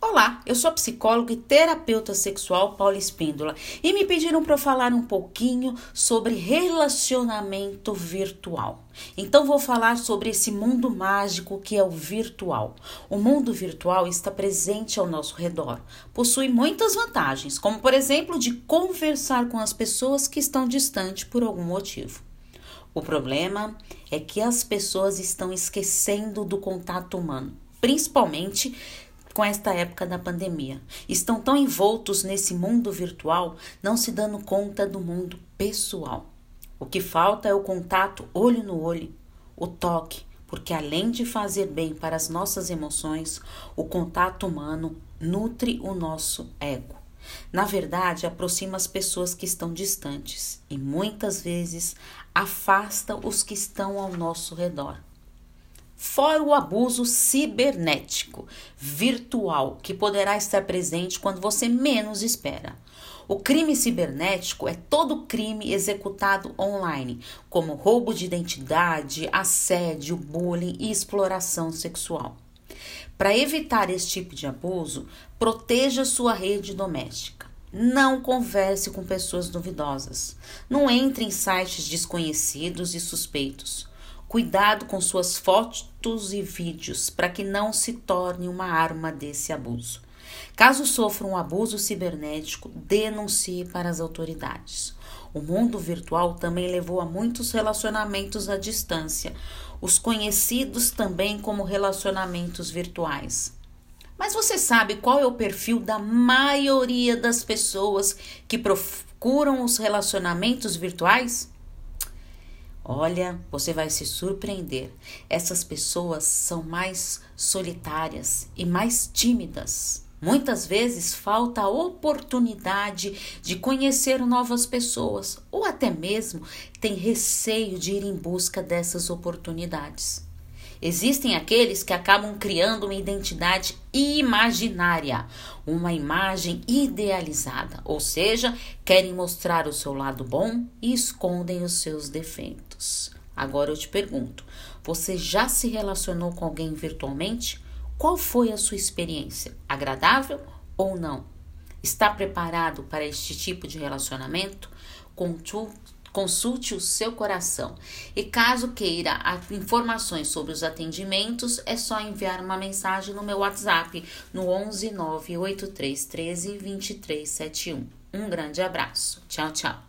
Olá, eu sou psicóloga e terapeuta sexual Paula Espíndola e me pediram para falar um pouquinho sobre relacionamento virtual. Então vou falar sobre esse mundo mágico que é o virtual. O mundo virtual está presente ao nosso redor, possui muitas vantagens, como por exemplo de conversar com as pessoas que estão distantes por algum motivo. O problema é que as pessoas estão esquecendo do contato humano, principalmente com esta época da pandemia. Estão tão envoltos nesse mundo virtual, não se dando conta do mundo pessoal. O que falta é o contato olho no olho, o toque, porque além de fazer bem para as nossas emoções, o contato humano nutre o nosso ego. Na verdade, aproxima as pessoas que estão distantes e muitas vezes afasta os que estão ao nosso redor fora o abuso cibernético, virtual, que poderá estar presente quando você menos espera. O crime cibernético é todo crime executado online, como roubo de identidade, assédio, bullying e exploração sexual. Para evitar esse tipo de abuso, proteja sua rede doméstica. Não converse com pessoas duvidosas. Não entre em sites desconhecidos e suspeitos. Cuidado com suas fotos e vídeos para que não se torne uma arma desse abuso. Caso sofra um abuso cibernético, denuncie para as autoridades. O mundo virtual também levou a muitos relacionamentos à distância, os conhecidos também como relacionamentos virtuais. Mas você sabe qual é o perfil da maioria das pessoas que procuram os relacionamentos virtuais? Olha, você vai se surpreender. Essas pessoas são mais solitárias e mais tímidas. Muitas vezes falta a oportunidade de conhecer novas pessoas ou até mesmo tem receio de ir em busca dessas oportunidades. Existem aqueles que acabam criando uma identidade imaginária, uma imagem idealizada, ou seja, querem mostrar o seu lado bom e escondem os seus defeitos. Agora eu te pergunto: você já se relacionou com alguém virtualmente? Qual foi a sua experiência? Agradável ou não? Está preparado para este tipo de relacionamento? Consulte o seu coração. E caso queira informações sobre os atendimentos, é só enviar uma mensagem no meu WhatsApp no 11 983 13 2371. Um grande abraço. Tchau, tchau.